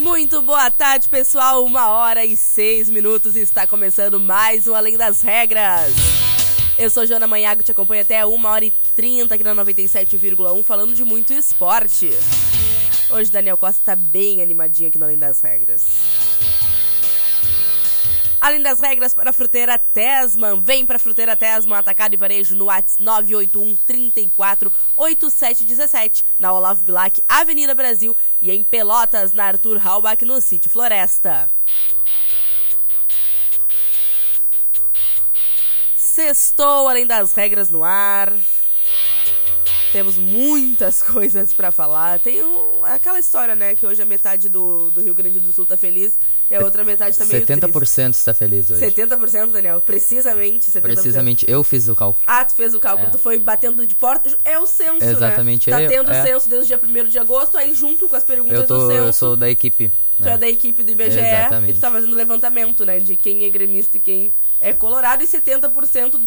Muito boa tarde, pessoal. Uma hora e seis minutos e está começando mais um Além das Regras. Eu sou Joana Manhago, te acompanho até uma hora e trinta aqui na 97,1, falando de muito esporte. Hoje Daniel Costa está bem animadinho aqui no Além das Regras. Além das regras para a Fruteira Tesman, vem para a Fruteira Tesman, atacado e varejo no WhatsApp 981 34 8717, na Olavo Bilac, Avenida Brasil e em Pelotas, na Arthur Halbach, no Sítio Floresta. Sextou, além das regras no ar. Temos muitas coisas para falar. Tem um, aquela história, né? Que hoje a metade do, do Rio Grande do Sul tá feliz e a outra metade tá meio 70% triste. está feliz hoje. 70%, Daniel. Precisamente 70%. Precisamente, eu fiz o cálculo. Ah, tu fez o cálculo, É. tu foi batendo de porta. É o censo, Exatamente, né? Tá tendo é. censo desde o dia 1 de agosto, aí junto com as perguntas Eu, do tô, censo. eu sou da equipe. Tu né? é da equipe do IBGE Exatamente. e tu tá fazendo levantamento, né? De quem é gremista e quem é colorado, e 70%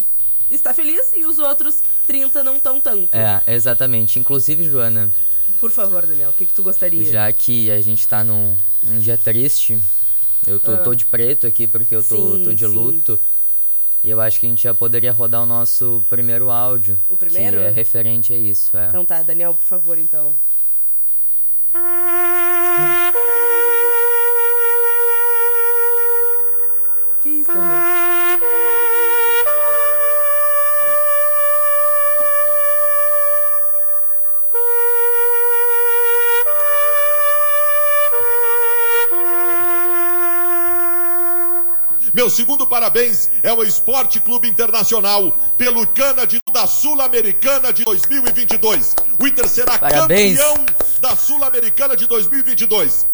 está feliz e os outros 30% não tão tanto. É, exatamente. Inclusive, Joana, Por favor, Daniel, o que, que tu gostaria? já que a gente tá num, num dia triste, eu tô, Ah. tô de preto aqui porque eu tô, Sim, tô de sim. luto. E eu acho que a gente já poderia rodar o nosso primeiro áudio. O primeiro? Que é referente a isso, é. Então tá, Daniel, por favor, então. Que isso, Daniel? Meu segundo parabéns é ao Esporte Clube Internacional pelo Cândido da Sul-Americana de 2022. O Inter será Parabéns. campeão da Sul-Americana de 2022.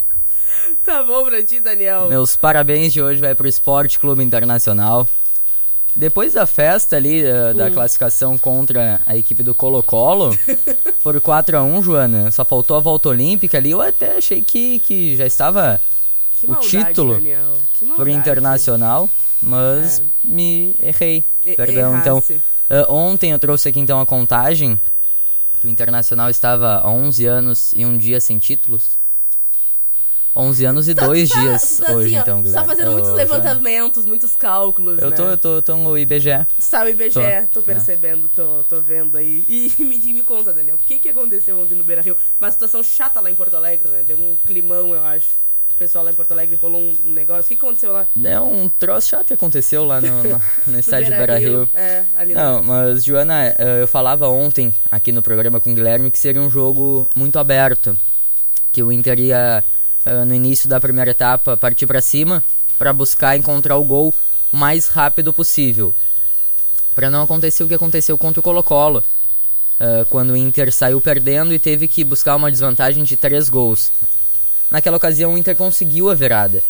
Tá bom pra ti, Daniel. Meus parabéns de hoje vai pro Esporte Clube Internacional. Depois da festa ali, eh, Hum. da classificação contra a equipe do Colo-Colo, por 4 a 1 Joana, só faltou a volta olímpica ali, eu até achei que, que já estava Que o maldade, título Daniel. Que por. Internacional, mas É. me errei. E- Perdão, então. errasse. eh, ontem eu trouxe aqui então a contagem, que o Internacional estava há 11 anos e um dia sem títulos. 11 anos e dois Tá- dias tá hoje, assim, então, Guilherme. Tá fazendo muitos levantamentos, muitos cálculos, Eu né? tô, eu tô, tô no IBGE. Tu tá o IBGE, Tô, tô, percebendo, tô, tô vendo aí. E me, me conta, Daniel, o que que aconteceu ontem no Beira Rio? Uma situação chata lá em Porto Alegre, né? Deu um climão, eu acho. Pessoal lá em Porto Alegre rolou um, um negócio. O que aconteceu lá? É um troço chato que aconteceu lá no, no, no estádio Beira-Rio. É, ali Não, mas Joana, eh, eu falava ontem aqui no programa com o Guilherme que seria um jogo muito aberto. Que o Inter ia, eh, no início da primeira etapa, partir pra cima pra buscar encontrar o gol o mais rápido possível. Pra não acontecer o que aconteceu contra o Colo-Colo. eh, quando o Inter saiu perdendo e teve que buscar uma desvantagem de três gols. Naquela ocasião o Inter conseguiu a virada.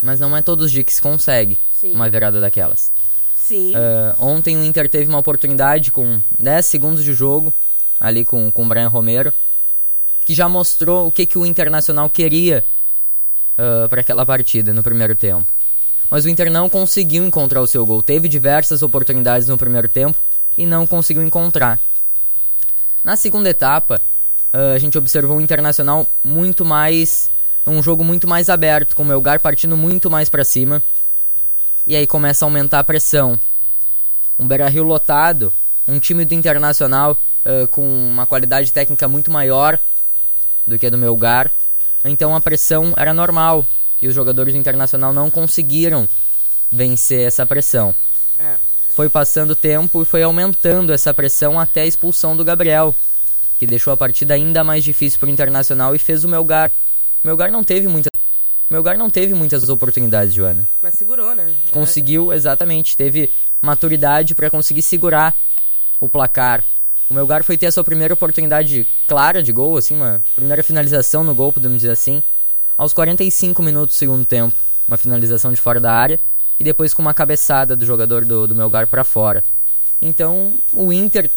Mas não é todos os dias que se consegue Sim. uma virada daquelas. Sim. Ah, ontem o Inter teve uma oportunidade com 10 segundos de jogo, ali com, com o Brian Romero, que já mostrou o que, que o Internacional queria para aquela partida no primeiro tempo. Mas o Inter não conseguiu encontrar o seu gol. Teve diversas oportunidades no primeiro tempo e não conseguiu encontrar. Na segunda etapa, ah, a gente observou o Internacional muito mais. Um jogo muito mais aberto, com o Melgar partindo muito mais para cima. E aí começa a aumentar a pressão. Um Beira-Rio lotado, um time do Internacional ah, com uma qualidade técnica muito maior do que a do Melgar. Então a pressão era normal. e os jogadores do Internacional não conseguiram vencer essa pressão. É. Foi passando o tempo e foi aumentando essa pressão até a expulsão do Gabriel, que deixou a partida ainda mais difícil para o Internacional e fez o Melgar. O Melgar não teve muita o Melgar não teve muitas oportunidades, Joana. Mas segurou, né? Conseguiu, exatamente, teve maturidade para conseguir segurar o placar. O Melgar foi ter a sua primeira oportunidade clara de gol, assim, uma primeira finalização no gol, podemos dizer assim, aos 45 minutos do segundo tempo. Uma finalização de fora da área e depois com uma cabeçada do jogador do, do Melgar para fora. Então, o Inter,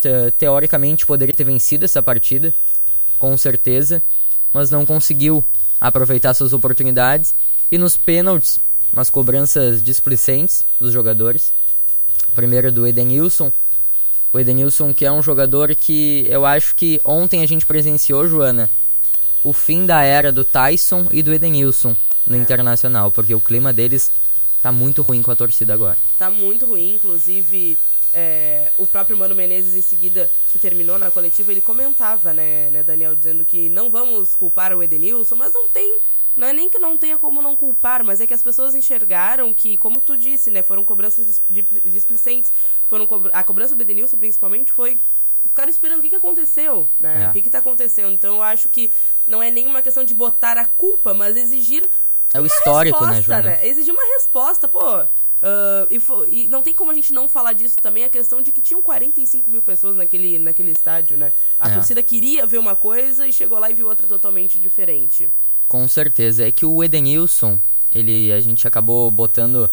te, teoricamente, poderia ter vencido essa partida, com certeza, mas não conseguiu aproveitar suas oportunidades. E nos pênaltis, umas cobranças displicentes dos jogadores. Primeiro do Edenilson. O Edenilson, que é um jogador que eu acho que ontem a gente presenciou, Joana, o fim da era do Tyson e do Edenilson no É. Internacional, porque o clima deles tá muito ruim com a torcida agora. Tá muito ruim, inclusive é, o próprio Mano Menezes em seguida, que terminou na coletiva, ele comentava, né, né, Daniel, dizendo que não vamos culpar o Edenilson, mas não tem, não é nem que não tenha como não culpar, mas é que as pessoas enxergaram que, como tu disse, né, foram cobranças dis- di- displicentes, foram co- a cobrança do Edenilson principalmente foi ficaram esperando o que, que aconteceu, né? É. O que que tá acontecendo? Então eu acho que não é nenhuma questão de botar a culpa, mas exigir É o uma histórico, né, resposta, Joana? Exigir uma resposta, pô. Ah, e, fo- e não tem como a gente não falar disso também, a questão de que tinham 45 mil pessoas naquele, naquele estádio, né? A É. torcida queria ver uma coisa e chegou lá e viu outra totalmente diferente. Com certeza. É que o Edenilson, ele a gente acabou botando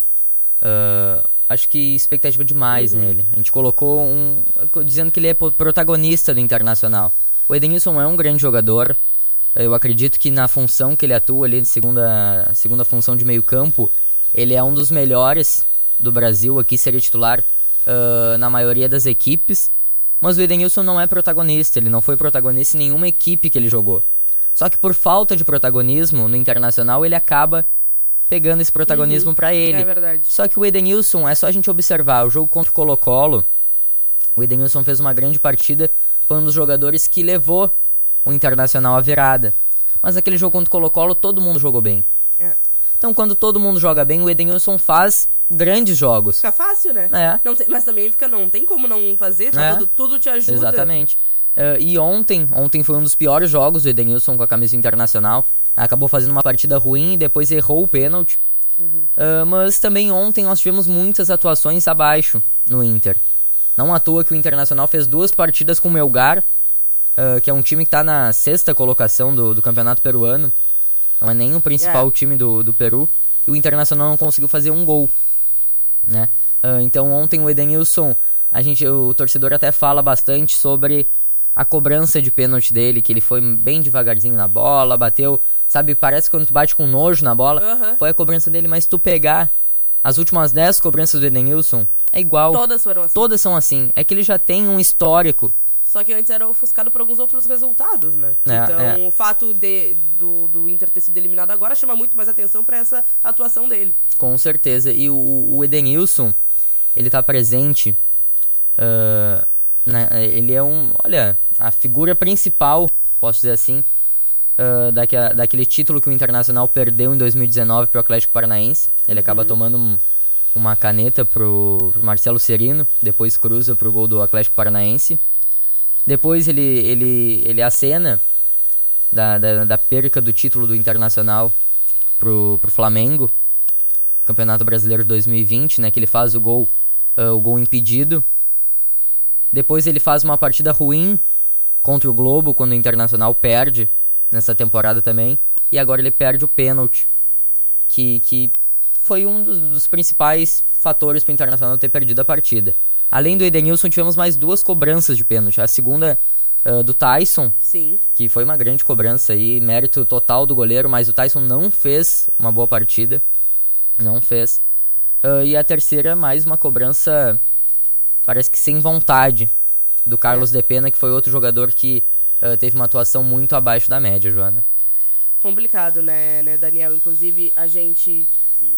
ah, acho que expectativa demais nele. A gente colocou um dizendo que ele é protagonista do Internacional. O Edenilson é um grande jogador. Eu acredito que na função que ele atua ali de segunda segunda função de meio-campo, ele é um dos melhores do Brasil aqui, seria titular ah, na maioria das equipes. Mas o Edenilson não é protagonista, ele não foi protagonista em nenhuma equipe que ele jogou. Só que por falta de protagonismo no Internacional, ele acaba pegando esse protagonismo pra ele. É verdade. Só que o Edenilson, é só a gente observar, o jogo contra o Colo-Colo, o Edenilson fez uma grande partida, foi um dos jogadores que levou o Internacional à virada. Mas naquele jogo contra o Colo-Colo, todo mundo jogou bem. É. Então, quando todo mundo joga bem, o Edenilson faz grandes jogos. Fica fácil, né? É. Não tem- mas também fica, não tem como não fazer, só É. tudo, tudo te ajuda. Exatamente. Eh, e ontem, ontem foi um dos piores jogos do Edenilson com a camisa internacional. Acabou fazendo uma partida ruim e depois errou o pênalti. Eh, mas também ontem nós tivemos muitas atuações abaixo no Inter. Não à toa que o Internacional fez duas partidas com o Melgar, eh, que é um time que está na sexta colocação do, do campeonato peruano. Não é nem o principal É. time do, do Peru. E o Internacional não conseguiu fazer um gol né? Ah, então ontem o Edenilson, a gente, o torcedor até fala bastante sobre a cobrança de pênalti dele, que ele foi bem devagarzinho na bola, bateu, sabe, parece quando tu bate com nojo na bola, Aham. foi a cobrança dele, mas tu pegar as últimas 10 cobranças do Edenilson, é igual. Todas foram assim. Todas são assim. É que ele já tem um histórico. Só que antes era ofuscado por alguns outros resultados, né? É, então, é. o fato de, do, do Inter ter sido eliminado agora chama muito mais atenção pra essa atuação dele. Com certeza. E o, o Edenilson, ele tá presente. ah, né, ele é um. Olha, a figura principal, posso dizer assim, daquela, daquele título que o Internacional perdeu em 2019 pro Atlético Paranaense. Ele acaba tomando um- uma caneta pro, pro Marcelo Serino, depois cruza pro gol do Atlético Paranaense. Depois ele, ele, ele acena da, da, da perca do título do Internacional pro, pro Flamengo. Campeonato Brasileiro 2020, né? Que ele faz o gol, ah, o gol impedido. Depois ele faz uma partida ruim contra o Globo, quando o Internacional perde nessa temporada também. E agora ele perde o pênalti, que, que foi um dos, dos principais fatores para o Internacional ter perdido a partida. Além do Edenilson, tivemos mais duas cobranças de pênalti. A segunda ah, do Tyson, Sim. que foi uma grande cobrança aí, mérito total do goleiro, mas o Tyson não fez uma boa partida. Não fez. Ah, e a terceira, mais uma cobrança, parece que sem vontade, do Carlos De Pena, que foi outro jogador que ah, teve uma atuação muito abaixo da média, Joana. complicado, né, né, Daniel? Inclusive, a gente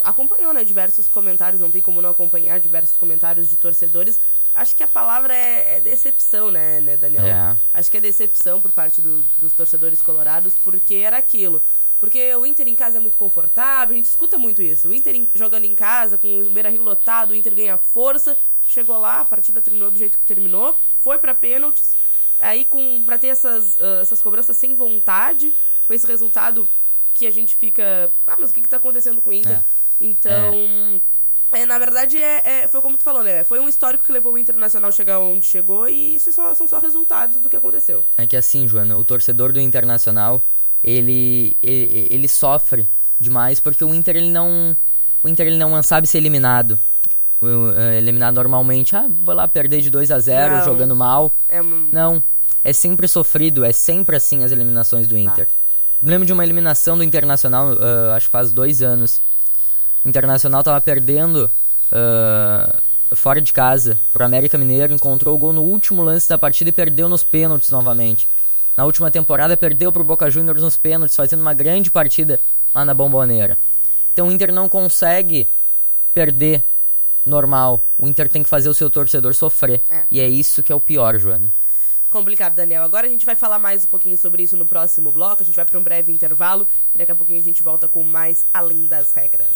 acompanhou, né, diversos comentários, não tem como não acompanhar diversos comentários de torcedores. Acho que a palavra é, é decepção, né, né, Daniel? É. Acho que é decepção por parte do- dos torcedores colorados, porque era aquilo. Porque o Inter em casa é muito confortável, a gente escuta muito isso. O Inter em, jogando em casa, com o Beira Rio lotado, o Inter ganha força. Chegou lá, a partida terminou do jeito que terminou, foi para pênaltis. Aí, com, pra ter essas, uh, essas cobranças sem vontade, com esse resultado que a gente fica. Ah, mas o que, que tá acontecendo com o Inter? É. Então. É, na verdade, é, é, foi como tu falou, né? Foi um histórico que levou o Internacional a chegar onde chegou e isso é só, são só resultados do que aconteceu. É que assim, Joana, o torcedor do Internacional, ele, ele, ele sofre demais porque o Inter ele não o Inter ele não sabe ser eliminado. É, eliminado normalmente, ah, vou lá perder de 2 a 0 Não. jogando mal. É Não, é sempre sofrido, é sempre assim as eliminações do Inter. Me lembro de uma eliminação do Internacional, ah, acho que faz dois anos. O Internacional tava perdendo ah, fora de casa pro América Mineiro, encontrou o gol no último lance da partida e perdeu nos pênaltis novamente. Na última temporada perdeu pro Boca Juniors nos pênaltis, fazendo uma grande partida lá na Bomboneira. Então o Inter não consegue perder normal. O Inter tem que fazer o seu torcedor sofrer. É. E é isso que é o pior, Joana. Complicado, Daniel. Agora a gente vai falar mais um pouquinho sobre isso no próximo bloco. A gente vai para um breve intervalo e daqui a pouquinho a gente volta com mais Além das Regras.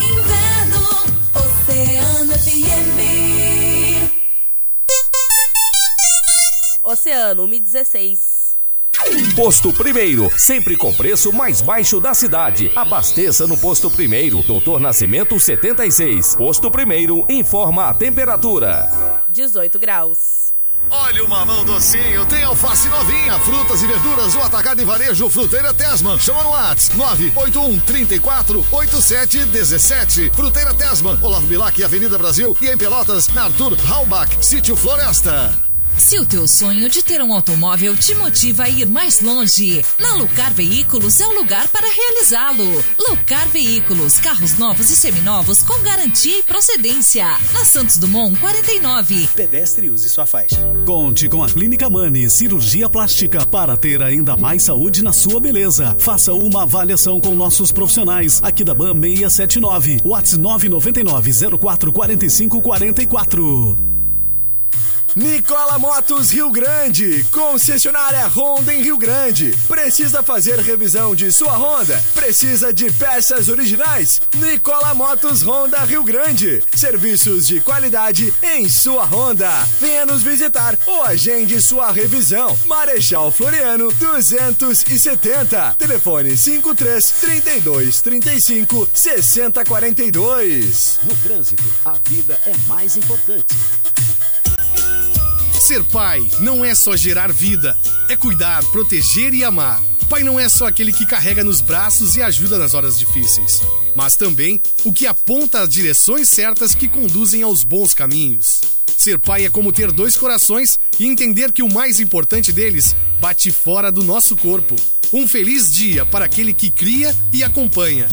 Inverno, Oceano FM. Oceano, 1.016. Posto Primeiro, sempre com preço mais baixo da cidade. Abasteça no Posto Primeiro, Doutor Nascimento 76. Posto Primeiro, informa a temperatura. 18 graus. Olha o mamão docinho, tem alface novinha, frutas e verduras, o atacado e varejo Fruteira Tesman. Chama no Whats 981 34 87 17. Fruteira Tesman, Olavo Bilac, Avenida Brasil e em Pelotas, na Arthur Halbach, Sítio Floresta. Se o teu sonho de ter um automóvel te motiva a ir mais longe, na Lucar Veículos é o lugar para realizá-lo. Lucar Veículos, carros novos e seminovos com garantia e procedência. Na Santos Dumont 49. Pedestre use sua faixa. Conte com a Clínica Mani Cirurgia Plástica para ter ainda mais saúde na sua beleza. Faça uma avaliação com nossos profissionais aqui da BAM 679, WhatsApp 999 04 45 44. Nicola Motos Rio Grande, concessionária Honda em Rio Grande. Precisa fazer revisão de sua Honda? Precisa de peças originais? Nicola Motos Honda Rio Grande. Serviços de qualidade em sua Honda. Venha nos visitar ou agende sua revisão. Marechal Floriano 270. Telefone 53 32 35 60 42. No trânsito, a vida é mais importante. Ser pai não é só gerar vida, é cuidar, proteger e amar. Pai não é só aquele que carrega nos braços e ajuda nas horas difíceis, mas também o que aponta as direções certas que conduzem aos bons caminhos. Ser pai é como ter dois corações e entender que o mais importante deles bate fora do nosso corpo. Um feliz dia para aquele que cria e acompanha.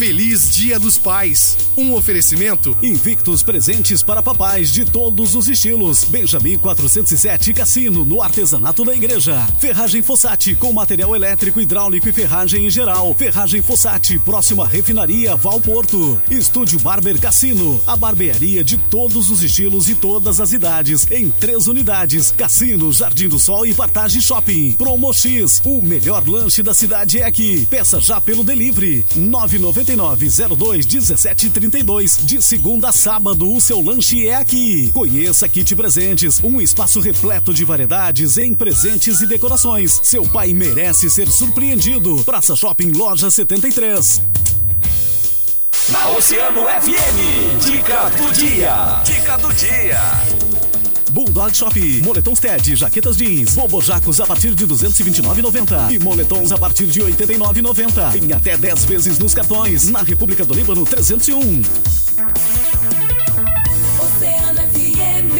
Feliz Dia dos Pais. Um oferecimento Invictus presentes para papais de todos os estilos. Benjamin 407 Cassino, no artesanato da igreja. Ferragem Fossati, com material elétrico, hidráulico e ferragem em geral. Ferragem Fossati, próxima refinaria Valporto. Estúdio Barber Cassino, a barbearia de todos os estilos e todas as idades. Em três unidades. Cassino, Jardim do Sol e Partage Shopping. Promo X, o melhor lanche da cidade é aqui. Peça já pelo delivery. 999 02 1732. De segunda a sábado, o seu lanche é aqui. Conheça Kit Presentes, um espaço repleto de variedades em presentes e decorações. Seu pai merece ser surpreendido. Praça Shopping Loja 73. Na Oceano FM, dica do dia. Dica do dia. Bulldog Shop, moletons TED, jaquetas jeans, bobojacos a partir de 229,90 e moletons a partir de 89,90 em até 10 vezes nos cartões. Na República do Líbano 301. Oceano FM.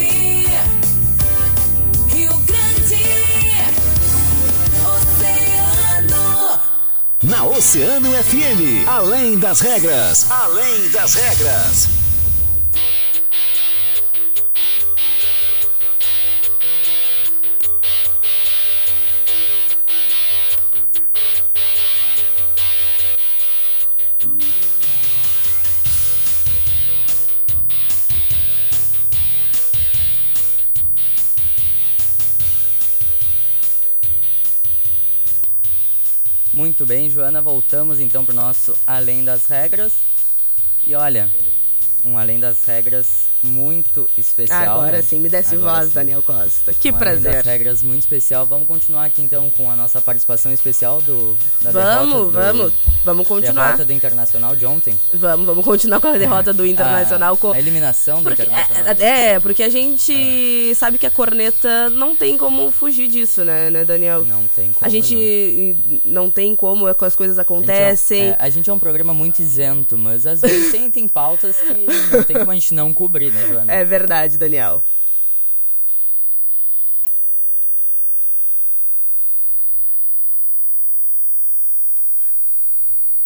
Rio Grande. Oceano. Na Oceano FM, além das regras, além das regras. Muito bem, Joana, voltamos então pro nosso Além das Regras. E olha, um Além das Regras muito especial. Agora né? sim, me desce Agora voz, sim. Daniel Costa. Que um Além prazer. das Regras muito especial. Vamos continuar aqui então com a nossa participação especial do da Vamos, derrota do- vamos. Vamos continuar. Derrota do Internacional de ontem. Vamos, vamos continuar com a derrota do Internacional. A, com... a eliminação do Internacional. É, porque a gente sabe que a corneta não tem como fugir disso, né, né Daniel? Não tem como. A gente não. tem como, é as coisas A gente é acontecem. é, a gente é um programa muito isento, mas às vezes tem, tem pautas que não tem como a gente não cobrir, né, Joana? É verdade, Daniel.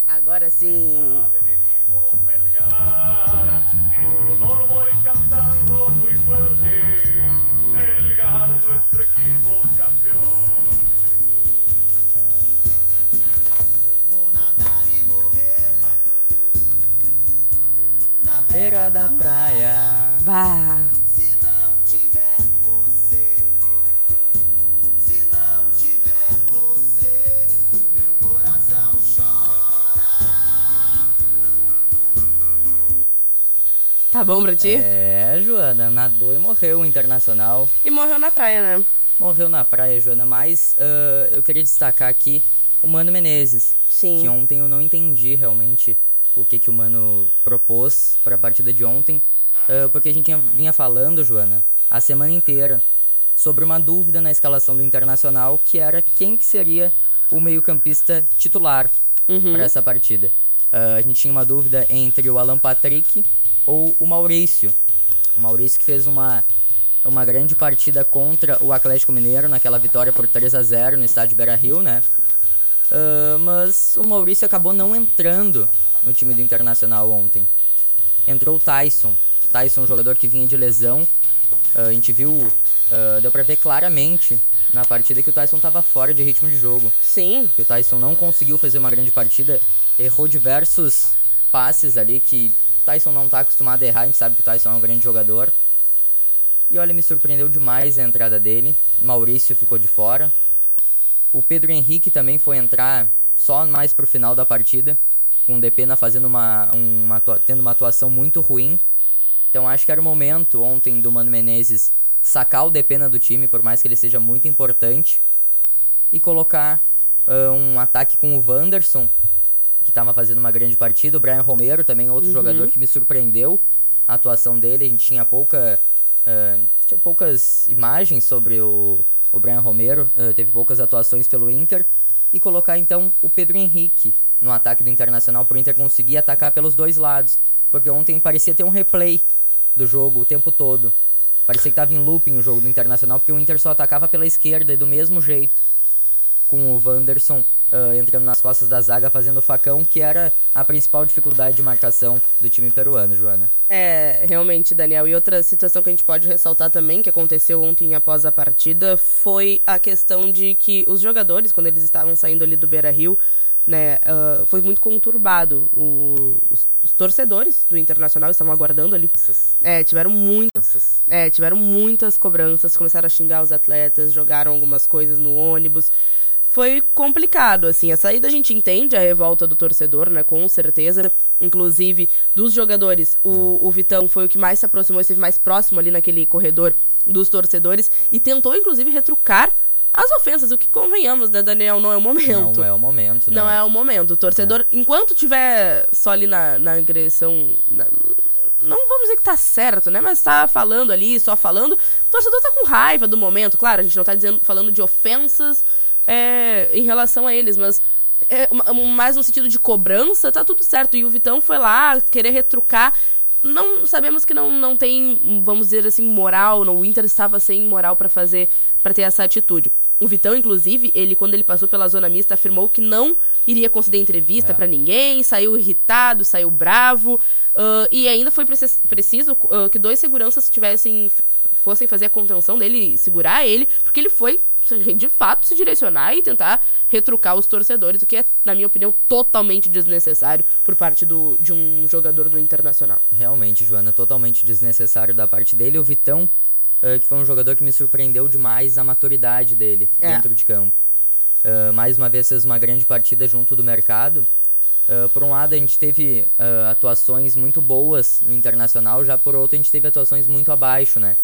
Agora sim. Beira da praia. Bah. Tá bom pra ti? É, Joana, nadou e morreu o Internacional. E morreu na praia, né? Morreu na praia, Joana, mas ah, eu queria destacar aqui o Mano Menezes. Sim. Que ontem eu não entendi realmente o que, que o Mano propôs para a partida de ontem. Ah, porque a gente vinha- falando, Joana, a semana inteira sobre uma dúvida na escalação do Internacional, que era quem que seria o meio-campista titular Uhum. para essa partida. Ah, a gente tinha uma dúvida entre o Alan Patrick ou o Maurício. O Maurício que fez uma, uma grande partida contra o Atlético Mineiro naquela vitória por 3 a 0 no estádio Beira-Rio, né? Ah, mas o Maurício acabou não entrando no time do Internacional ontem. Entrou o Tyson. Tyson, um jogador que vinha de lesão. Ah, a gente viu, ah, deu pra ver claramente na partida que o Tyson tava fora de ritmo de jogo. Sim. Que o Tyson não conseguiu fazer uma grande partida, errou diversos passes ali que o Tyson não tá acostumado a errar, a gente sabe que o Tyson é um grande jogador. E olha, me surpreendeu demais a entrada dele. Maurício ficou de fora. O Pedro Henrique também foi entrar só mais pro final da partida, com o Depena fazendo uma, uma tendo uma atuação muito ruim. Então acho que era o momento ontem do Mano Menezes sacar o Depena do time, por mais que ele seja muito importante, e colocar ah, um ataque com o Wanderson, que estava fazendo uma grande partida, o Brian Romero também outro Uhum. jogador que me surpreendeu a atuação dele, a gente tinha pouca ah, tinha poucas imagens sobre o, o Brian Romero, ah, teve poucas atuações pelo Inter, e colocar então o Pedro Henrique no ataque do Internacional para o Inter conseguir atacar pelos dois lados, porque ontem parecia ter um replay do jogo o tempo todo. Parecia que tava em looping o jogo do Internacional, porque o Inter só atacava pela esquerda e do mesmo jeito. Com o Wanderson ah, entrando nas costas da zaga, fazendo o facão, que era a principal dificuldade de marcação do time peruano, Joana. É, realmente, Daniel. E outra situação que a gente pode ressaltar também, que aconteceu ontem após a partida, foi a questão de que os jogadores, quando eles estavam saindo ali do Beira Rio, né, ah, foi muito conturbado. O- os, os torcedores do Internacional estavam aguardando ali. É, tiveram muitas. É, tiveram muitas cobranças, começaram a xingar os atletas, jogaram algumas coisas no ônibus. Foi complicado, assim. A saída a gente entende a revolta do torcedor, né? Com certeza. Inclusive, dos jogadores, o, o Vitão foi o que mais se aproximou, esteve mais próximo ali naquele corredor dos torcedores e tentou, inclusive, retrucar as ofensas. O que convenhamos, né, Daniel? Não é o momento. Não é o momento, Não, não. é o momento. O torcedor, enquanto tiver só ali na, na agressão. na- não vamos dizer que tá certo, né? Mas tá falando ali, só falando. O torcedor tá com raiva do momento. Claro, a gente não tá dizendo, falando de ofensas é, em relação a eles, mas. é, mais no sentido de cobrança, tá tudo certo. E o Vitão foi lá querer retrucar. Não sabemos que não, não tem, vamos dizer assim, moral. não, O Inter estava sem moral pra fazer, para ter essa atitude. O Vitão, inclusive, ele quando ele passou pela zona mista afirmou que não iria conceder entrevista É. pra ninguém, saiu irritado, saiu bravo, ah, e ainda foi precis- preciso ah, que dois seguranças tivessem fossem fazer a contenção dele, segurar ele, porque ele foi de fato se direcionar e tentar retrucar os torcedores, o que é, na minha opinião, totalmente desnecessário por parte do, de um jogador do Internacional. Realmente, Joana, totalmente desnecessário da parte dele. O Vitão, eh, que foi um jogador que me surpreendeu demais a maturidade dele É. dentro de campo. ah, mais uma vez fez uma grande partida junto do mercado. Ah, por um lado, a gente teve ah, atuações muito boas no Internacional, já por outro, a gente teve atuações muito abaixo, né?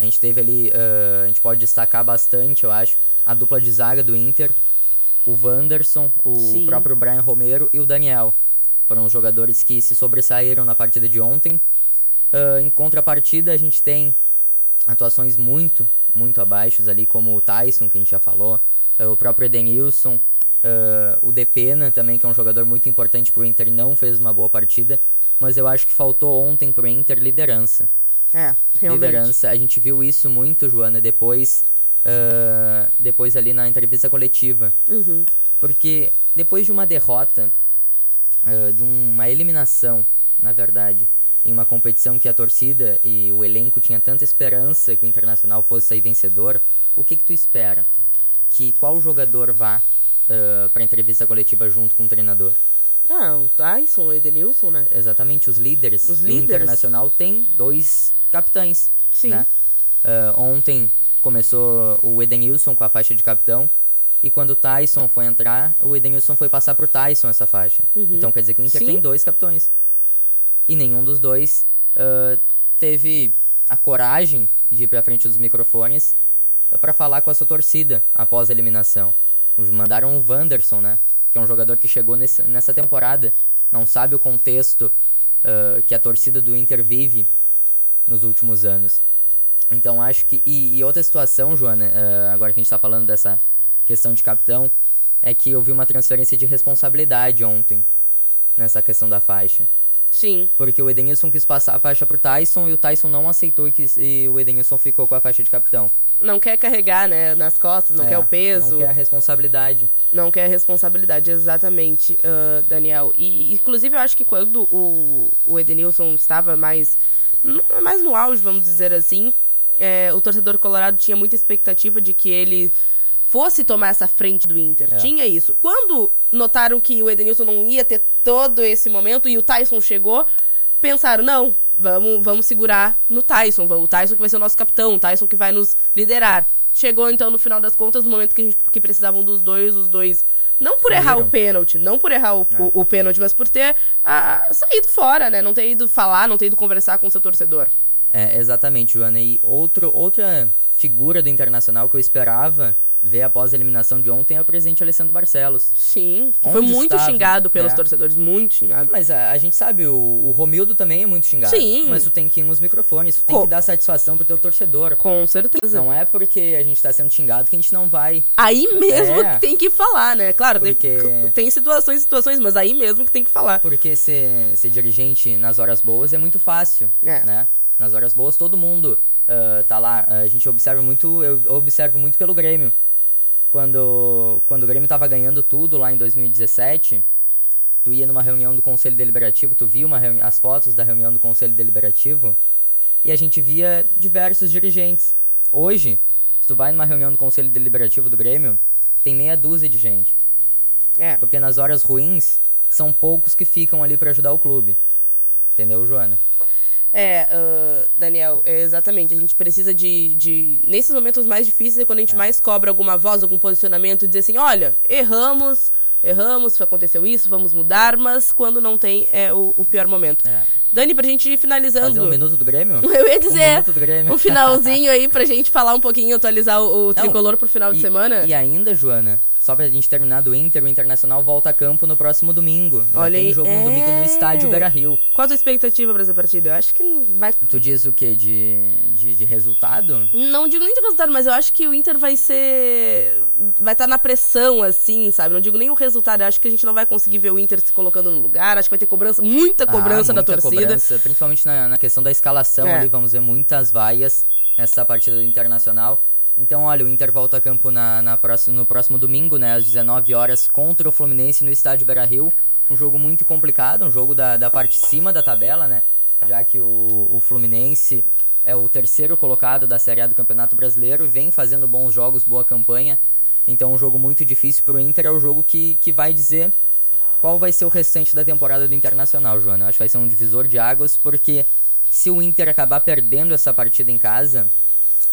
A gente teve ali, ah, a gente pode destacar bastante, eu acho, a dupla de zaga do Inter, o Wanderson, o Sim. próprio Brian Romero e o Daniel. Foram os jogadores que se sobressaíram na partida de ontem. Ah, em contrapartida, a gente tem atuações muito, muito abaixo ali, como o Tyson, que a gente já falou, ah, o próprio Edenilson, ah, o Depena também, que é um jogador muito importante pro Inter, não fez uma boa partida, mas eu acho que faltou ontem pro Inter liderança. É, realmente. Liderança, a gente viu isso muito, Joana, depois, ah, depois ali na entrevista coletiva. Uhum. Porque depois de uma derrota, ah, de uma eliminação, na verdade, em uma competição que a torcida e o elenco tinha tanta esperança que o Internacional fosse sair vencedor, o que que tu espera? Que qual jogador vá para pra entrevista coletiva junto com o treinador? Ah, o Tyson, o Edenilson, né? Exatamente, os líderes. Os E o líderes. Internacional tem dois capitães. Sim. Né? Ah, ontem começou o Edenilson com a faixa de capitão. E quando o Tyson foi entrar, o Edenilson foi passar pro Tyson essa faixa. Uhum. Então quer dizer que o Inter Sim. tem dois capitães. E nenhum dos dois ah, teve a coragem de ir pra frente dos microfones para falar com a sua torcida após a eliminação. Mandaram o Wanderson, né? Que é um jogador que chegou nesse, nessa temporada. Não sabe o contexto ah, que a torcida do Inter vive nos últimos anos. Então acho que. E, e outra situação, Joana, ah, agora que a gente tá falando dessa questão de capitão, é que vi uma transferência de responsabilidade ontem nessa questão da faixa. Sim. Porque o Edenilson quis passar a faixa pro Tyson e o Tyson não aceitou e, quis- e o Edenilson ficou com a faixa de capitão. Não quer carregar, né, nas costas, não É, quer o peso. Não quer a responsabilidade. Não quer a responsabilidade, exatamente, ah, Daniel. E, inclusive, eu acho que quando o, o Edenilson estava mais, mais no auge, vamos dizer assim, é, o torcedor colorado tinha muita expectativa de que ele fosse tomar essa frente do Inter. É. Tinha isso. Quando notaram que o Edenilson não ia ter todo esse momento e o Tyson chegou, pensaram, não, vamos, vamos segurar no Tyson. O Tyson que vai ser o nosso capitão, o Tyson que vai nos liderar. Chegou, então, no final das contas, no momento que, a gente, que precisavam dos dois, os dois... Não por errar o pênalti, não por errar o, o, o pênalti, mas por ter ah, saído fora, né? Não ter ido falar, não ter ido conversar com o seu torcedor. É, exatamente, Joana. E outro, outra figura do Internacional que eu esperava ver após a eliminação de ontem é o presidente Alessandro Barcelos. Sim, que foi muito estava? xingado pelos É. torcedores, muito xingado. Mas a, a gente sabe, o, o Romildo também é muito xingado. Sim. Mas tu tem que ir nos microfones, tu tem Co- que dar satisfação pro teu torcedor. Com certeza. Não é porque a gente tá sendo xingado que a gente não vai. Aí mesmo É. que tem que falar, né? Claro, tem- Porque- tem situações e situações, mas aí mesmo que tem que falar. Porque ser, ser dirigente nas horas boas é muito fácil, É. né? Nas horas boas todo mundo ah, tá lá. A gente observa muito, eu observo muito pelo Grêmio. Quando, quando o Grêmio tava ganhando tudo lá em 2017, tu ia numa reunião do Conselho Deliberativo, tu via as fotos da reunião do Conselho Deliberativo e a gente via diversos dirigentes. Hoje, se tu vai numa reunião do Conselho Deliberativo do Grêmio, tem meia dúzia de gente. É. Porque nas horas ruins, são poucos que ficam ali pra ajudar o clube. Entendeu, Joana? É, ah, Daniel, é exatamente. A gente precisa de, de. Nesses momentos mais difíceis é quando a gente mais cobra alguma voz, algum posicionamento, dizer assim: olha, erramos, erramos, aconteceu isso, vamos mudar, mas quando não tem é o, o pior momento. É. Dani, pra gente ir finalizando. Fazer um minuto do Grêmio? Eu ia Um dizer, Grêmio. um finalzinho aí pra gente falar um pouquinho, atualizar o, o Não, tricolor pro final de e- semana. E ainda, Joana, só pra gente terminar do Inter, o Internacional volta a campo no próximo domingo. Já Olha tem aí, jogo no é. domingo no estádio Beira-Rio. Qual a tua expectativa pra essa partida? Eu acho que vai. Tu diz o quê? De, de, de resultado? Não digo nem de resultado, mas eu acho que o Inter vai ser. Vai estar na pressão, assim, sabe? Não digo nem o resultado. Eu acho que a gente não vai conseguir ver o Inter se colocando no lugar. Acho que vai ter cobrança, muita cobrança Ah, da muita torcida. cobrança, principalmente na, na questão da escalação É. ali, vamos ver muitas vaias nessa partida do Internacional. Então, olha, o Inter volta a campo na, na no próximo domingo, né, às 19 horas, contra o Fluminense no estádio Beira-Rio. Um jogo muito complicado, um jogo da, da parte de cima da tabela, né, já que o, o Fluminense é o terceiro colocado da Série A do Campeonato Brasileiro e vem fazendo bons jogos, boa campanha. Então, um jogo muito difícil pro Inter, é o jogo que, que vai dizer qual vai ser o restante da temporada do Internacional, Joana. Acho que vai ser um divisor de águas, porque se o Inter acabar perdendo essa partida em casa,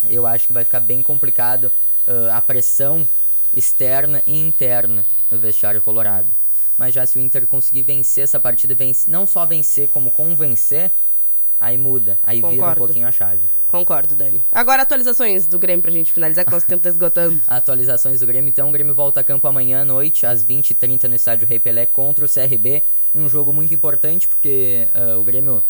eu acho que vai ficar bem complicado ah, a pressão externa e interna no vestiário colorado. Mas já se o Inter conseguir vencer essa partida, vence, não só vencer, como convencer, aí muda. Aí vira um Concordo. pouquinho a chave. Concordo, Dani. Agora, atualizações do Grêmio pra gente finalizar, que nosso tempo tá esgotando. Atualizações do Grêmio, então o Grêmio volta a campo amanhã à noite, às 20h30 no estádio Rei Pelé contra o CRB, em um jogo muito importante, porque ah, o Grêmio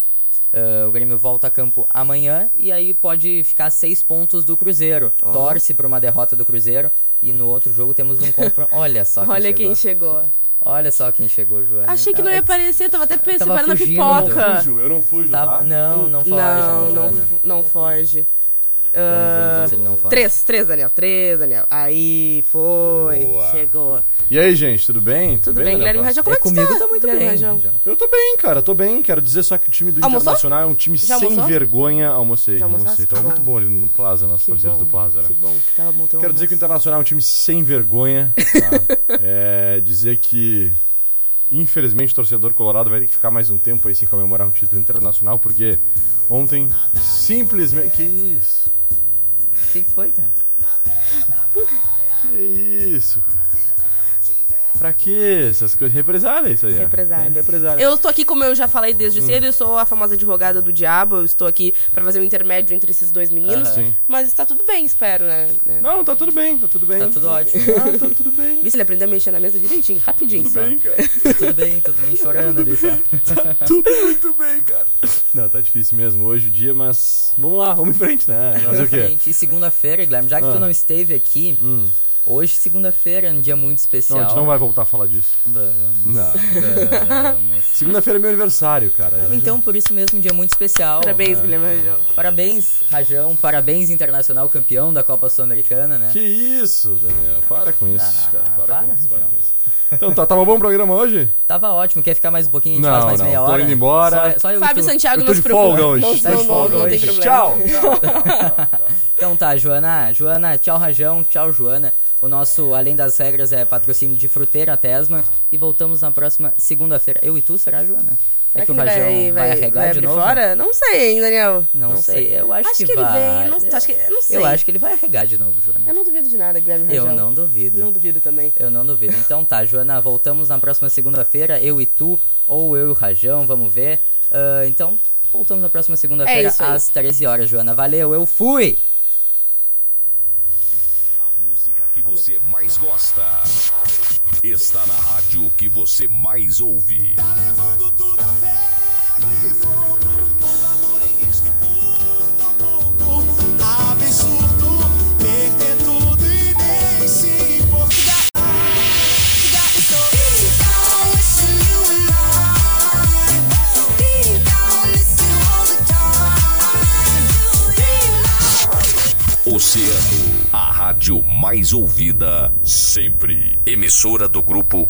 ah, o Grêmio volta a campo amanhã e aí pode ficar seis pontos do Cruzeiro. Ó. Torce para uma derrota do Cruzeiro e no outro jogo temos um confronto. Olha só quem Olha chegou. quem chegou. Olha só quem chegou, Joana. Achei que não ia Ah, aparecer, tava até Tava separando a fugindo. pipoca. eu não fujo, Tava- tá? Não, não foge. Não, não, não foge. Vamos ver, então, Ah, se ele não foge. três, três, Daniel, três, Daniel. Aí, foi, Boa. chegou. E aí, gente, tudo bem? Tudo bem, Daniel Guilherme? Rajão, como é, que comigo está? tá muito Guilherme bem, Rajão? Eu tô bem, cara, tô bem. Quero dizer só que o time do Almoçou? Internacional é um time Já sem almoçou? vergonha. Almocei, almocei. Tava Que muito bom. ali no Plaza, nossos Que parceiros bom, do Plaza, né? Que bom, que tava bom Quero dizer que o almoço. Internacional é um time sem vergonha, tá? é, dizer que, infelizmente, o torcedor colorado vai ter que ficar mais um tempo aí sem comemorar um título internacional, porque ontem, simplesmente... Que isso? O que que foi, cara? Que isso, cara? Pra que essas coisas? Represália isso aí. ó. Represália. É represália. Eu estou aqui, como eu já falei Hum. desde cedo, eu sou a famosa advogada do diabo. Eu estou aqui pra fazer um intermédio entre esses dois meninos. Aham. Mas está tudo bem, espero, né? né? Não, tá tudo bem, tá tudo bem. Tá tudo ótimo. Ah, tá tudo bem. Vê se ele aprendeu a mexer na mesa direitinho, rapidinho. Tudo só. bem, cara. Tá tudo bem, tudo bem chorando ali só. Tudo muito bem, cara. Não, tá difícil mesmo hoje o dia, mas vamos lá, vamos em frente, né? Fazer o quê? Gente, E segunda-feira, Guilherme, já que Ah. tu não esteve aqui, Hum. Hoje, segunda-feira, é um dia muito especial. Não, a gente não vai voltar a falar disso. Vamos. Não. Vamos. Segunda-feira é meu aniversário, cara. Então, por isso mesmo, um dia muito especial. Parabéns, Ah. Guilherme Rajão. Parabéns, Rajão. Parabéns, Internacional campeão da Copa Sul-Americana, né? Que isso, Daniel. Para com isso, Ah, cara. Para, para, com isso, para com isso. Então, tá, tava bom o programa hoje? Tava ótimo. Quer ficar mais um pouquinho? A gente Não, faz mais não, meia tô hora. indo embora. Só, só eu Fábio tu. Santiago Eu tô nos de folga hoje. Não, Tá de folga hoje. problema. Tchau. Então tá, Joana. Joana, tchau, Rajão. Tchau, Joana. O nosso Além das Regras é patrocínio de Fruteira Tesma. E voltamos na próxima segunda-feira. Eu e tu, será, Joana? Será é que, o Rajão vai, vai, arregar vai de novo? fora? Não sei, hein, Daniel. Não, sei. Eu acho, Acho que, que ele vai. vem, não- acho que- não sei. Eu acho que ele vai arregar de novo, Joana. Eu não duvido de nada, Guilherme Eu Rajão. não duvido. Não duvido também. Eu não duvido. Então tá, Joana, voltamos na próxima segunda-feira, eu e tu, ou eu e o Rajão, vamos ver. Ah, então, voltamos na próxima segunda-feira É às 13 horas, Joana. Valeu, eu fui! Você mais gosta. Está na rádio que você mais ouve. Absurdo perder tudo e nem se importar. Deep down, wishing you were mine. Deep down, miss you all the time. Oceano, a rádio mais ouvida sempre. Emissora do grupo